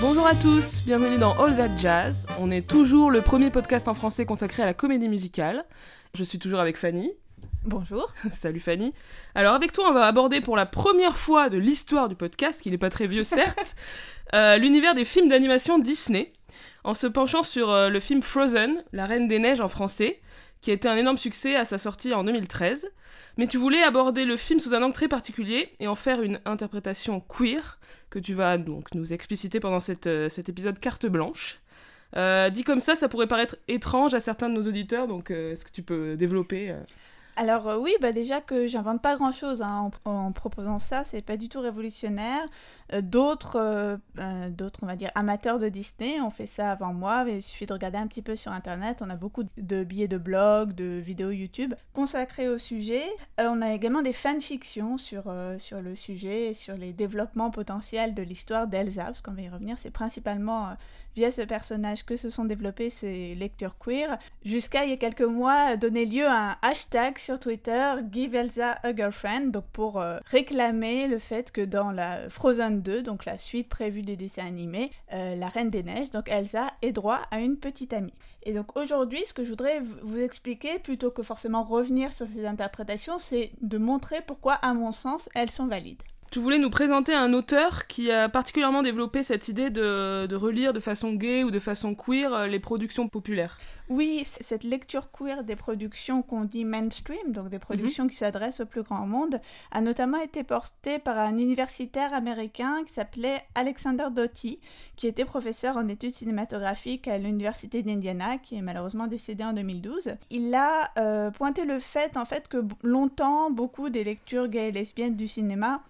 Bonjour à tous, bienvenue dans All That Jazz. On est toujours le premier podcast en français consacré à la comédie musicale. Je suis toujours avec Fanny. Bonjour. Salut Fanny. Alors avec toi, on va aborder pour la première fois de l'histoire du podcast, qui n'est pas très vieux certes, euh, l'univers des films d'animation Disney, en se penchant sur euh, le film Frozen, La Reine des Neiges en français, qui a été un énorme succès à sa sortie en 2013. Mais tu voulais aborder le film sous un angle très particulier et en faire une interprétation queer, que tu vas donc nous expliciter pendant euh, cet épisode carte blanche. Euh, dit comme ça, ça pourrait paraître étrange à certains de nos auditeurs, donc est-ce que tu peux développer Alors oui, bah déjà que j'invente pas grand-chose hein, en, en proposant ça, c'est pas du tout révolutionnaire. Euh, d'autres, euh, euh, d'autres, on va dire amateurs de Disney ont fait ça avant moi. Il suffit de regarder un petit peu sur Internet. On a beaucoup de billets de blog, de vidéos YouTube consacrés au sujet. On a également des fanfictions sur sur le sujet, et sur les développements potentiels de l'histoire d'Elsa, parce qu'on va y revenir. C'est principalement via ce personnage que se sont développés ces lectures queer, jusqu'à il y a quelques mois donner lieu à un hashtag sur Twitter Give Elsa a girlfriend, donc pour réclamer le fait que dans la Frozen 2, donc la suite prévue des dessins animés, euh, la Reine des Neiges, donc Elsa ait droit à une petite amie. Et donc aujourd'hui, ce que je voudrais vous expliquer, plutôt que forcément revenir sur ces interprétations, c'est de montrer pourquoi, à mon sens, elles sont valides. Tu voulais nous présenter un auteur qui a particulièrement développé cette idée de, de relire de façon gay ou de façon queer euh, les productions populaires. Oui, cette lecture queer des productions qu'on dit mainstream, donc des productions qui s'adressent au plus grand monde, a notamment été portée par un universitaire américain qui s'appelait Alexander Doty, qui était professeur en études cinématographiques à l'université d'Indiana, qui est malheureusement décédé en 2012. Il a euh, pointé le fait en fait que longtemps beaucoup des lectures gays et lesbiennes du cinéma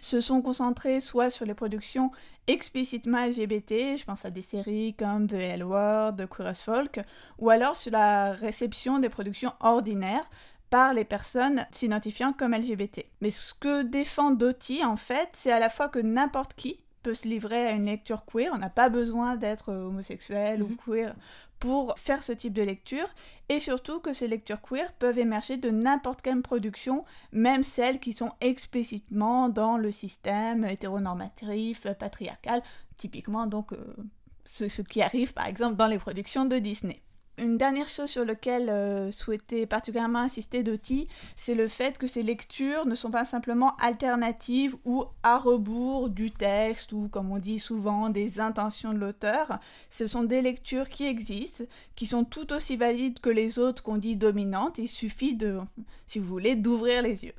se sont concentrées soit sur les productions explicitement LGBT, je pense à des séries comme The L Word, The Queer as Folk, ou alors sur la réception des productions ordinaires par les personnes s'identifiant comme LGBT. Mais ce que défend Doty, en fait, c'est à la fois que n'importe qui peut se livrer à une lecture queer, on n'a pas besoin d'être homosexuel Mhm. ou queer pour faire ce type de lecture, et surtout que ces lectures queer peuvent émerger de n'importe quelle production, même celles qui sont explicitement dans le système hétéronormatif, patriarcal, typiquement donc euh, ce qui arrive par exemple dans les productions de Disney. Une dernière chose sur laquelle euh, souhaitait particulièrement insister Doty, c'est le fait que ces lectures ne sont pas simplement alternatives ou à rebours du texte ou, comme on dit souvent, des intentions de l'auteur. Ce sont des lectures qui existent, qui sont tout aussi valides que les autres qu'on dit dominantes. Il suffit de, si vous voulez, d'ouvrir les yeux.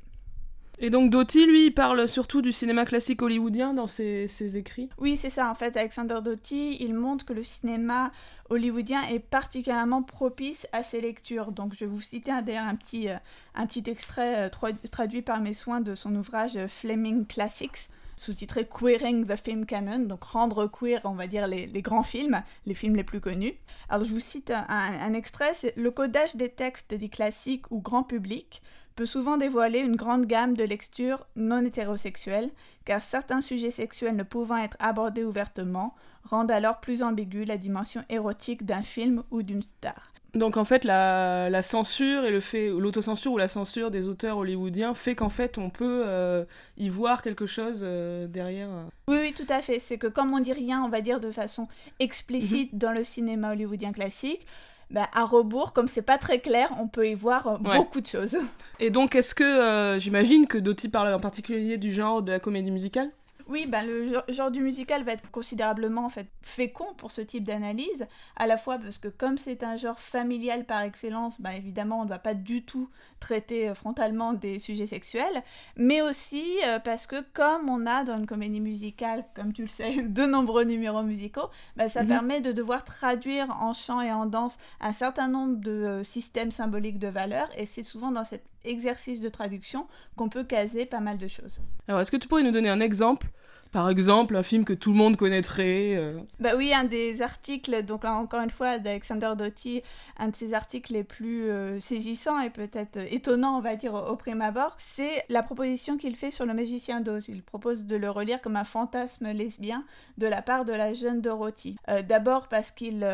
Et donc Doty, lui, il parle surtout du cinéma classique hollywoodien dans ses, ses écrits. Oui, c'est ça. En fait, Alexander Doty, il montre que le cinéma hollywoodien est particulièrement propice à ces lectures. Donc, je vais vous citer d'ailleurs un petit, euh, un petit extrait euh, traduit par mes soins de son ouvrage euh, Fleming Classics sous-titré Queering the Film Canon, donc rendre queer, on va dire, les, les grands films, les films les plus connus. Alors je vous cite un, un extrait, c'est le codage des textes dits classiques ou grand public peut souvent dévoiler une grande gamme de lectures non hétérosexuelles, car certains sujets sexuels ne pouvant être abordés ouvertement rendent alors plus ambiguë la dimension érotique d'un film ou d'une star. Donc en fait, la, la censure et le fait, l'autocensure ou la censure des auteurs hollywoodiens fait qu'en fait on peut euh, y voir quelque chose euh, derrière. euh. Oui, oui, tout à fait. C'est que comme on dit rien, on va dire de façon explicite dans le cinéma hollywoodien classique, bah, à rebours, comme c'est pas très clair, on peut y voir euh, Ouais. beaucoup de choses. Et donc est-ce que euh, j'imagine que Doty parle en particulier du genre de la comédie musicale? Oui, ben, le genre, du musical va être considérablement en fait, fécond pour ce type d'analyse, à la fois parce que comme c'est un genre familial par excellence, ben, évidemment on ne va pas du tout traiter euh, frontalement des sujets sexuels, mais aussi euh, parce que comme on a dans une comédie musicale, comme tu le sais, de nombreux numéros musicaux, ben, ça Mhm. permet de devoir traduire en chant et en danse un certain nombre de euh, systèmes symboliques de valeurs, et c'est souvent dans cet exercice de traduction qu'on peut caser pas mal de choses. Alors est-ce que tu pourrais nous donner un exemple Par exemple, un film que tout le monde connaîtrait euh, Bah oui, un des articles, donc encore une fois, d'Alexander Doty, un de ses articles les plus euh, saisissants et peut-être euh, étonnants, on va dire, au, au prime abord, c'est la proposition qu'il fait sur le magicien d'Oz. Il propose de le relire comme un fantasme lesbien de la part de la jeune Dorothy. Euh, D'abord parce qu'il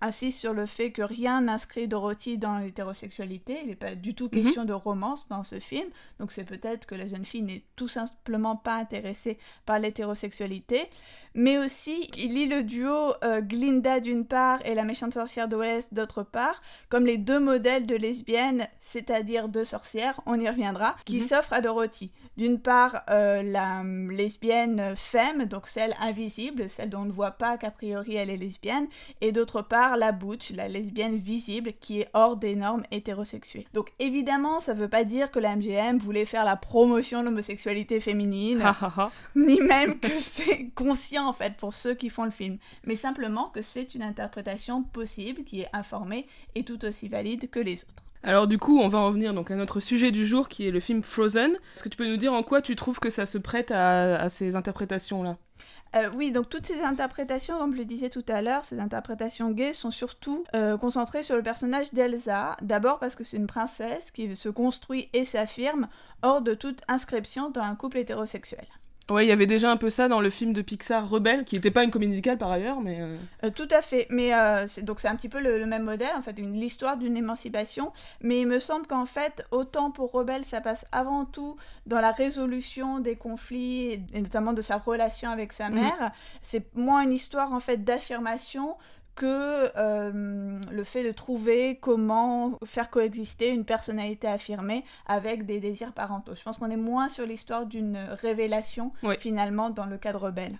insiste sur le fait que rien n'inscrit Dorothy dans l'hétérosexualité, il n'est pas du tout question de romance dans ce film, donc c'est peut-être que la jeune fille n'est tout simplement pas intéressée par l'hétérosexualité. Mais aussi il lit le duo euh, Glinda d'une part et la méchante sorcière de d'autre part, comme les deux modèles de lesbiennes, c'est-à-dire deux sorcières, on y reviendra, qui Mhm. s'offrent à Dorothy. D'une part, euh, la lesbienne femme, donc celle invisible, celle dont on ne voit pas qu'a priori elle est lesbienne, et d'autre part, la butch, la lesbienne visible, qui est hors des normes hétérosexuées. Donc évidemment, ça veut pas dire que la MGM voulait faire la promotion de l'homosexualité féminine, ni même que c'est conscient en fait pour ceux qui font le film, mais simplement que c'est une interprétation possible qui est informée et tout aussi valide que les autres. Alors du coup, on va en venir donc à notre sujet du jour qui est le film Frozen. Est-ce que tu peux nous dire en quoi tu trouves que ça se prête à, à ces interprétations-là? Euh, oui, donc toutes ces interprétations, comme je le disais tout à l'heure, ces interprétations gays sont surtout euh, concentrées sur le personnage d'Elsa. D'abord parce que c'est une princesse qui se construit et s'affirme hors de toute inscription dans un couple hétérosexuel. Ouais, il y avait déjà un peu ça dans le film de Pixar Rebelle, qui n'était pas une comédie musicale par ailleurs, mais... euh, Euh, tout à fait, mais euh, donc c'est un petit peu le, le même modèle, en fait, une- l'histoire d'une émancipation, mais il me semble qu'en fait, autant pour Rebelle, ça passe avant tout dans la résolution des conflits, et, notamment de sa relation avec sa Mhm. mère, c'est moins une histoire en fait d'affirmation que euh, le fait de trouver comment faire coexister une personnalité affirmée avec des désirs parentaux. Je pense qu'on est moins sur l'histoire d'une révélation Oui. finalement dans le cadre rebelle.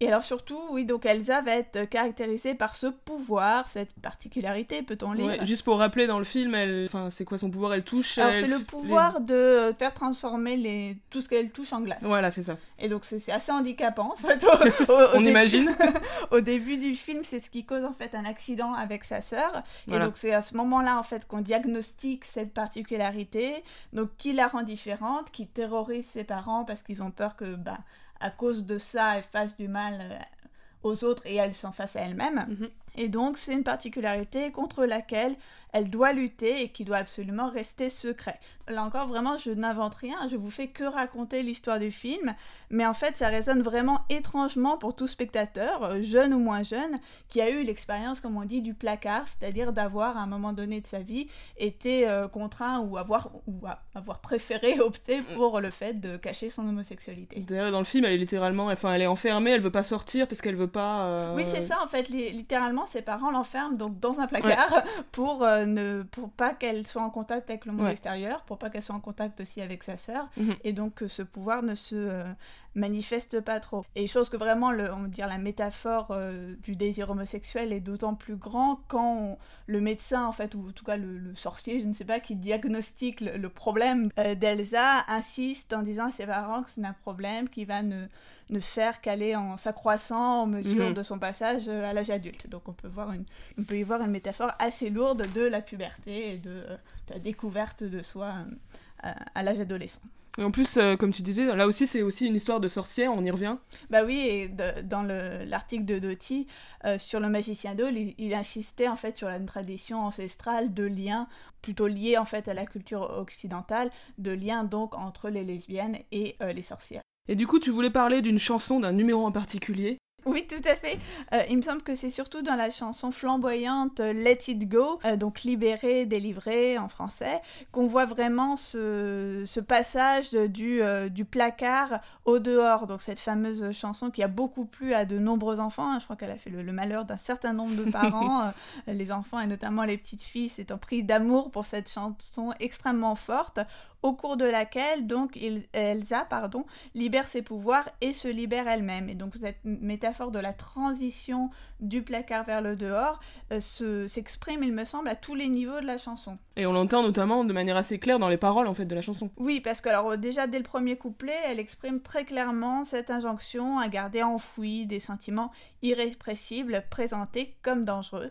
Et alors surtout, oui, donc Elsa va être caractérisée par ce pouvoir, cette particularité, peut-on lire ouais, juste pour rappeler dans le film, elle... enfin, c'est quoi son pouvoir? Elle touche Alors c'est le pouvoir de faire transformer les... tout ce qu'elle touche en glace. Voilà, c'est ça. Et donc c'est c'est assez handicapant en fait. Au, au- au On début- imagine. au début du film, c'est ce qui cause en fait un accident avec sa sœur. Voilà. Et donc c'est à ce moment-là en fait qu'on diagnostique cette particularité, donc qui la rend différente, qui terrorise ses parents parce qu'ils ont peur que bah à cause de ça, elle fasse du mal euh, aux autres et elle s'en fasse à elle-même. Mhm. Et donc c'est une particularité contre laquelle elle doit lutter et qui doit absolument rester secret. Là encore, vraiment, je n'invente rien, je vous fais que raconter l'histoire du film, mais en fait, ça résonne vraiment étrangement pour tout spectateur, euh, jeune ou moins jeune, qui a eu l'expérience, comme on dit, du placard, c'est-à-dire d'avoir, à un moment donné de sa vie, été euh, contraint ou avoir, ou avoir préféré opter pour le fait de cacher son homosexualité. D'ailleurs, dans le film, elle est littéralement, enfin, elle est enfermée, elle veut pas sortir parce qu'elle veut pas. euh, Oui, c'est ça, en fait, li- littéralement, ses parents l'enferment donc dans un placard pour, euh, ne, pour pas qu'elle soit en contact avec le monde Ouais. extérieur, pour pas qu'elle soit en contact aussi avec sa sœur, Mhm. et donc que ce pouvoir ne se euh, manifeste pas trop. Et je pense que vraiment, le, on va dire, la métaphore euh, du désir homosexuel est d'autant plus grand quand on- le médecin, en fait, ou en tout cas le, le sorcier, je ne sais pas, qui diagnostique le, le problème euh, d'Elsa, insiste en disant à ses parents que c'est un problème qui va ne, ne faire qu'aller en s'accroissant en mesure Mhm. de son passage euh, à l'âge adulte. Donc on peut, voir une, on peut y voir une métaphore assez lourde de la puberté et de, de la découverte de soi à, à l'âge adolescent. Et en plus, euh, comme tu disais, là aussi, c'est aussi une histoire de sorcière, on y revient. Bah oui, et de- dans le- l'article de Doty euh, sur le magicien d'Oz, il, il insistait en fait sur une tradition ancestrale de liens plutôt liés en fait à la culture occidentale, de liens donc entre les lesbiennes et euh, les sorcières. Et du coup, tu voulais parler d'une chanson, d'un numéro en particulier? Oui, tout à fait. Euh, il me semble que c'est surtout dans la chanson flamboyante euh, Let It Go, euh, donc libéré, délivré en français, qu'on voit vraiment ce, ce passage du, euh, du placard au dehors. Donc cette fameuse chanson qui a beaucoup plu à de nombreux enfants. hein. Je crois qu'elle a fait le, le malheur d'un certain nombre de parents. les enfants et notamment les petites filles s'étant pris d'amour pour cette chanson extrêmement forte, au cours de laquelle donc il- Elsa pardon, libère ses pouvoirs et se libère elle-même. Et donc cette métaphore de la transition du placard vers le dehors euh, se- s'exprime, il me semble, à tous les niveaux de la chanson. Et on l'entend notamment de manière assez claire dans les paroles, en fait, de la chanson. Oui, parce que alors euh, déjà dès le premier couplet, elle exprime très clairement cette injonction à garder enfouis des sentiments irrépressibles présentés comme dangereux.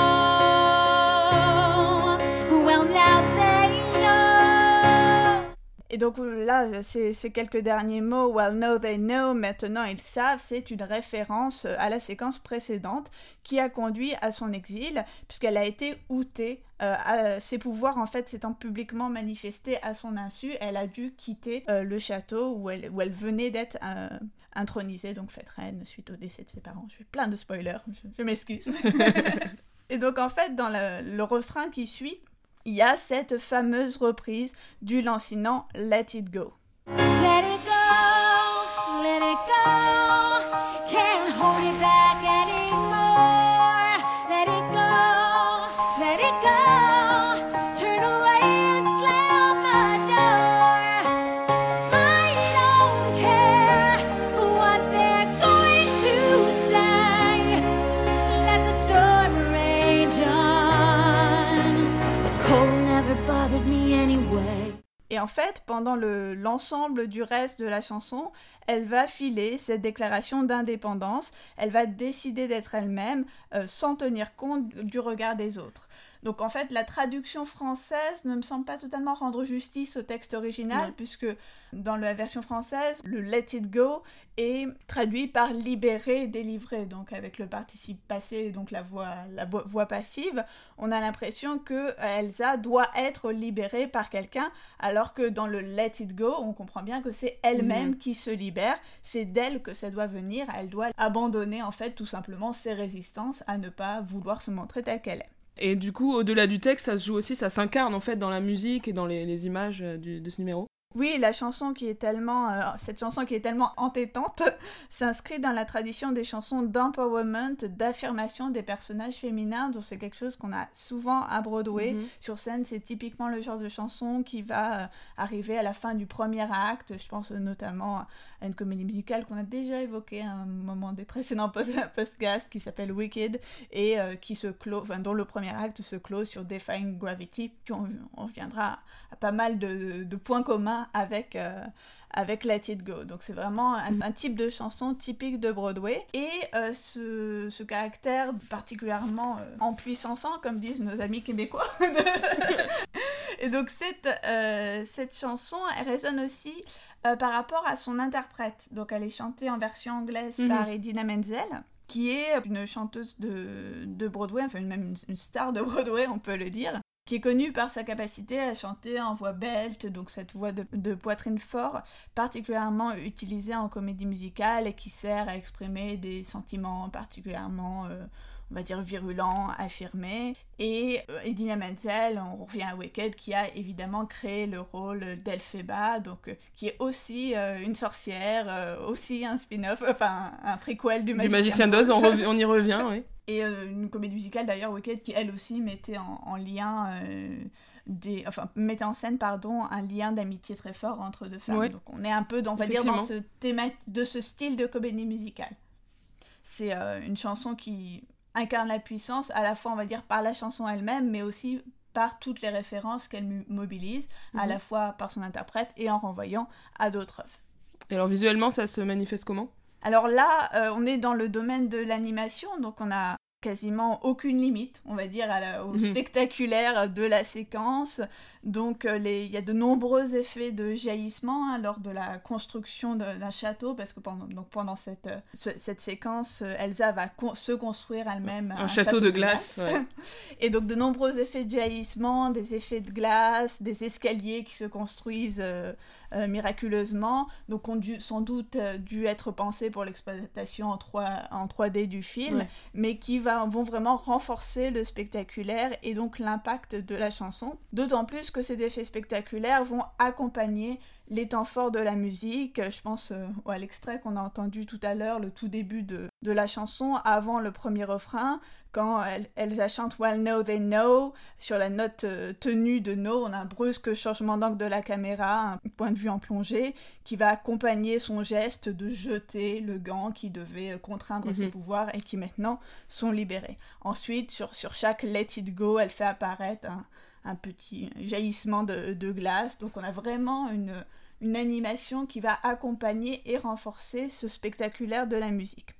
Et donc là, ces, ces quelques derniers mots, well, now they know, maintenant ils savent, c'est une référence à la séquence précédente qui a conduit à son exil, puisqu'elle a été outée. euh, à ses pouvoirs, en fait, s'étant publiquement manifestés à son insu, elle a dû quitter euh, le château où elle, où elle venait d'être euh, intronisée, donc faite reine suite au décès de ses parents. Je fais plein de spoilers, je, je m'excuse. Et donc en fait, dans le, le refrain qui suit, il y a cette fameuse reprise du lancinant Let It Go. En fait, pendant le- l'ensemble du reste de la chanson, elle va filer cette déclaration d'indépendance, elle va décider d'être elle-même euh, sans tenir compte du regard des autres. Donc en fait, la traduction française ne me semble pas totalement rendre justice au texte original, puisque dans la version française, le Let It Go est traduit par libérer, délivrer, donc avec le participe passé, donc la voix, la vo- voix passive, on a l'impression que euh, Elsa doit être libérée par quelqu'un, alors que dans le Let It Go, on comprend bien que c'est elle-même Mhm. qui se libère, c'est d'elle que ça doit venir, elle doit abandonner en fait tout simplement ses résistances à ne pas vouloir se montrer telle qu'elle est. Et du coup, au-delà du texte, ça se joue aussi, ça s'incarne en fait dans la musique et dans les, images euh, de ce numéro. Oui, la chanson qui est tellement, euh, cette chanson qui est tellement entêtante s'inscrit dans la tradition des chansons d'empowerment, d'affirmation des personnages féminins, dont c'est quelque chose qu'on a souvent à Broadway. Mhm. Sur scène, c'est typiquement le genre de chanson qui va euh, arriver à la fin du premier acte. Je pense euh, notamment à une comédie musicale qu'on a déjà évoquée à un moment des précédents podcasts qui s'appelle Wicked et euh, qui se clôt, enfin, dont le premier acte se clôt sur Defying Gravity. On, on reviendra à pas mal de, de points communs avec. euh, avec Let It Go. Donc c'est vraiment un, un type de chanson typique de Broadway. Et euh, ce, ce caractère particulièrement euh, en puissançant, comme disent nos amis québécois. Et donc cette, euh, cette chanson, elle résonne aussi par rapport à son interprète. Donc elle est chantée en version anglaise Mhm. par Edina Menzel qui est une chanteuse de, de Broadway, enfin même une, une star de Broadway, on peut le dire, qui est connue par sa capacité à chanter en voix belt, donc cette voix de, de poitrine fort, particulièrement utilisée en comédie musicale et qui sert à exprimer des sentiments particulièrement, euh, on va dire, virulents, affirmés. Et euh, Edina Menzel, on revient à Wicked, qui a évidemment créé le rôle d'Elphaba, donc euh, qui est aussi euh, une sorcière, aussi un spin-off, enfin un préquel du Du Magicien, Magicien d'Oz, on, on y revient, oui. Et euh, une comédie musicale d'ailleurs, Wicked, qui elle aussi mettait en, en lien euh, des, enfin mettait en scène pardon un lien d'amitié très fort entre deux femmes. Ouais. Donc on est un peu, dans- on va dire, dans ce théma de ce style de comédie musicale. C'est euh, une chanson qui incarne la puissance à la fois on va dire par la chanson elle-même, mais aussi par toutes les références qu'elle mobilise, à Mhm. la fois par son interprète et en renvoyant à d'autres œuvres. Et alors visuellement, ça se manifeste comment? Alors là, euh, on est dans le domaine de l'animation, donc on a quasiment aucune limite, on va dire, à la- au Mhm. spectaculaire de la séquence. Donc euh, il y a de nombreux effets de jaillissement hein, lors de la construction d'un château, parce que pendant, donc pendant cette, euh, ce- cette séquence, euh, Elsa va con- se construire elle-même Un, château, de glace. ouais. et donc de nombreux effets de jaillissement, des effets de glace, des escaliers qui se construisent euh, euh, miraculeusement, donc ont dû, sans doute euh, dû être pensés pour l'exploitation en, 3, en 3D du film, Ouais. mais qui va, vont vraiment renforcer le spectaculaire et donc l'impact de la chanson. D'autant plus que ces effets spectaculaires vont accompagner les temps forts de la musique. Je pense euh, à l'extrait qu'on a entendu tout à l'heure, le tout début de, de la chanson, avant le premier refrain, quand Elsa chante Well Know They Know, sur la note euh, tenue de No, on a un brusque changement d'angle de la caméra, un point de vue en plongée, qui va accompagner son geste de jeter le gant qui devait euh, contraindre Mhm. ses pouvoirs et qui maintenant sont libérés. Ensuite, sur, sur chaque Let It Go, elle fait apparaître un, un petit jaillissement de, de glace. Donc on a vraiment une, une animation qui va accompagner et renforcer ce spectaculaire de la musique.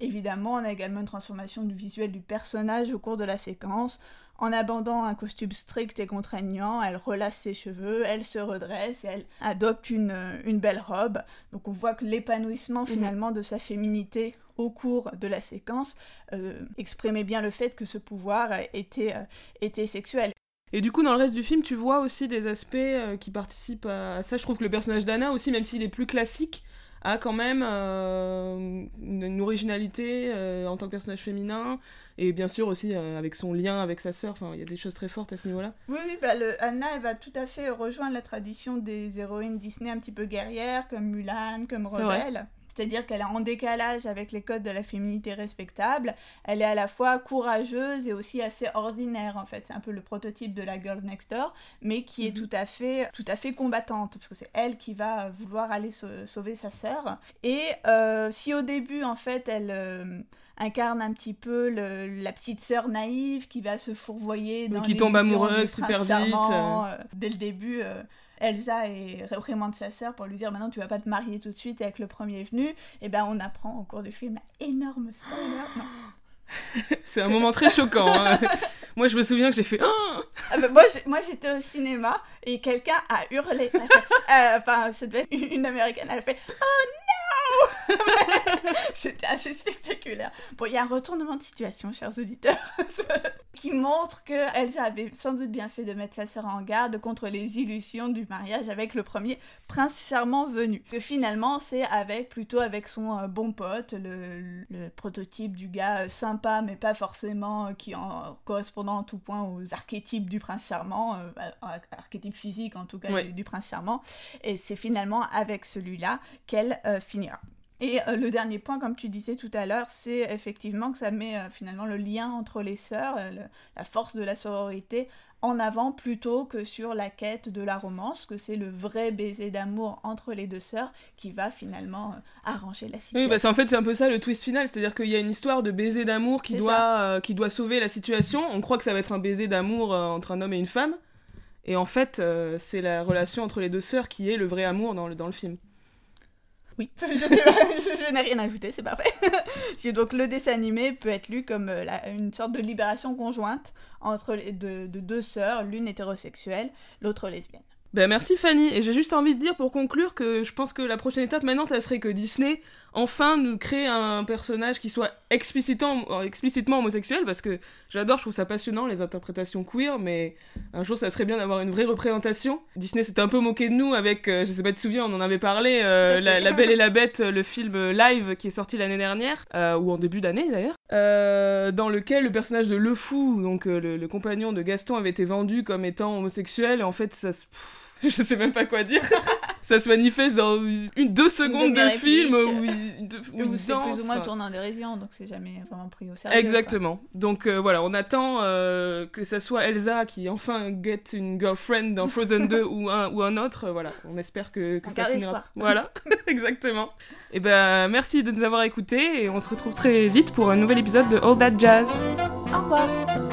Évidemment, on a également une transformation du visuel du personnage au cours de la séquence. En abandonnant un costume strict et contraignant, elle relâche ses cheveux, elle se redresse elle adopte une, une belle robe. Donc on voit que l'épanouissement Mhm. finalement de sa féminité au cours de la séquence euh, exprimait bien le fait que ce pouvoir euh, était, euh, était sexuel. Et du coup, dans le reste du film, tu vois aussi des aspects euh, qui participent à, à ça. Je trouve que le personnage d'Anna aussi, même s'il est plus classique, a quand même euh, une, originalité euh, en tant que personnage féminin et bien sûr aussi euh, avec son lien avec sa sœur. Enfin, il y a des choses très fortes à ce niveau-là. Oui, oui, bah, le, Anna, elle va tout à fait rejoindre la tradition des héroïnes Disney un petit peu guerrières, comme Mulan, comme. Rebelle. C'est-à-dire qu'elle est en décalage avec les codes de la féminité respectable. Elle est à la fois courageuse et aussi assez ordinaire, en fait. C'est un peu le prototype de la girl next door, mais qui est Mhm. tout à fait, tout à fait combattante, parce que c'est elle qui va vouloir aller sau- sauver sa sœur. Et euh, si au début, en fait, elle... euh, incarne un petit peu le- la petite sœur naïve qui va se fourvoyer dans qui tombe amoureuse super vite, euh, dès le début, euh, Elsa est réprimande sa sœur pour lui dire maintenant tu vas pas te marier tout de suite avec le premier venu. Et ben on apprend au cours du film énorme spoiler. Non. C'est un moment très choquant. hein. Moi, je me souviens que j'ai fait Ah Ah moi, j'étais au cinéma et quelqu'un a hurlé. Euh, Enfin, ça devait être une une américaine. Elle a fait Oh non C'était assez spectaculaire. Bon, il y a un retournement de situation, chers auditeurs, qui montre que Elsa avait sans doute bien fait de mettre sa sœur en garde contre les illusions du mariage avec le premier prince charmant venu. Que finalement, c'est avec plutôt avec son euh, bon pote, le, le prototype du gars euh, sympa, mais pas forcément euh, qui en correspondant en tout point aux archétypes du prince charmant, ar- archétype physique en tout cas Ouais. du, du prince charmant. Et c'est finalement avec celui-là qu'elle finira. Et euh, le dernier point, comme tu disais tout à l'heure, c'est effectivement que ça met euh, finalement le lien entre les sœurs, euh, le- la force de la sororité en avant plutôt que sur la quête de la romance, que c'est le vrai baiser d'amour entre les deux sœurs qui va finalement arranger la situation. Oui, parce qu'en fait, c'est un peu ça le twist final. C'est-à-dire qu'il y a une histoire de baiser d'amour qui, doit, qui doit sauver la situation. On croit que ça va être un baiser d'amour entre un homme et une femme. Et en fait, c'est la relation entre les deux sœurs qui est le vrai amour dans le, dans le film. Oui, je, sais pas, je, je n'ai rien ajouté, c'est parfait. Donc le dessin animé peut être lu comme euh, la- une sorte de libération conjointe entre les deux, de deux sœurs, l'une hétérosexuelle, l'autre lesbienne. Ben merci Fanny. Et j'ai juste envie de dire pour conclure que je pense que la prochaine étape maintenant, ça serait que Disney enfin nous crée un personnage qui soit explicitement, euh, explicitement homosexuel parce que j'adore, je trouve ça passionnant les interprétations queer, mais un jour ça serait bien d'avoir une vraie représentation. Disney s'était un peu moqué de nous avec, euh, je sais pas tu te souviens, on en avait parlé, euh, la, La Belle et la Bête, le film live qui est sorti l'année dernière, euh, ou en début d'année d'ailleurs, euh, dans lequel le personnage de Le Fou, donc euh, le, le compagnon de Gaston, avait été vendu comme étant homosexuel, et en fait ça se... pff, je sais même pas quoi dire. Ça se manifeste dans une, deux secondes de film où il, de- où c'est danse, plus ou moins tourné en dérision, donc c'est jamais vraiment pris au sérieux. Exactement. Donc euh, voilà, on attend euh, que ça soit Elsa qui enfin get une girlfriend dans Frozen 2 ou un, ou un autre. euh, Voilà, on espère que, que ça finira. espoir. Voilà, exactement. Et ben merci de nous avoir écoutés et on se retrouve très vite pour un nouvel épisode de All That Jazz. Au revoir.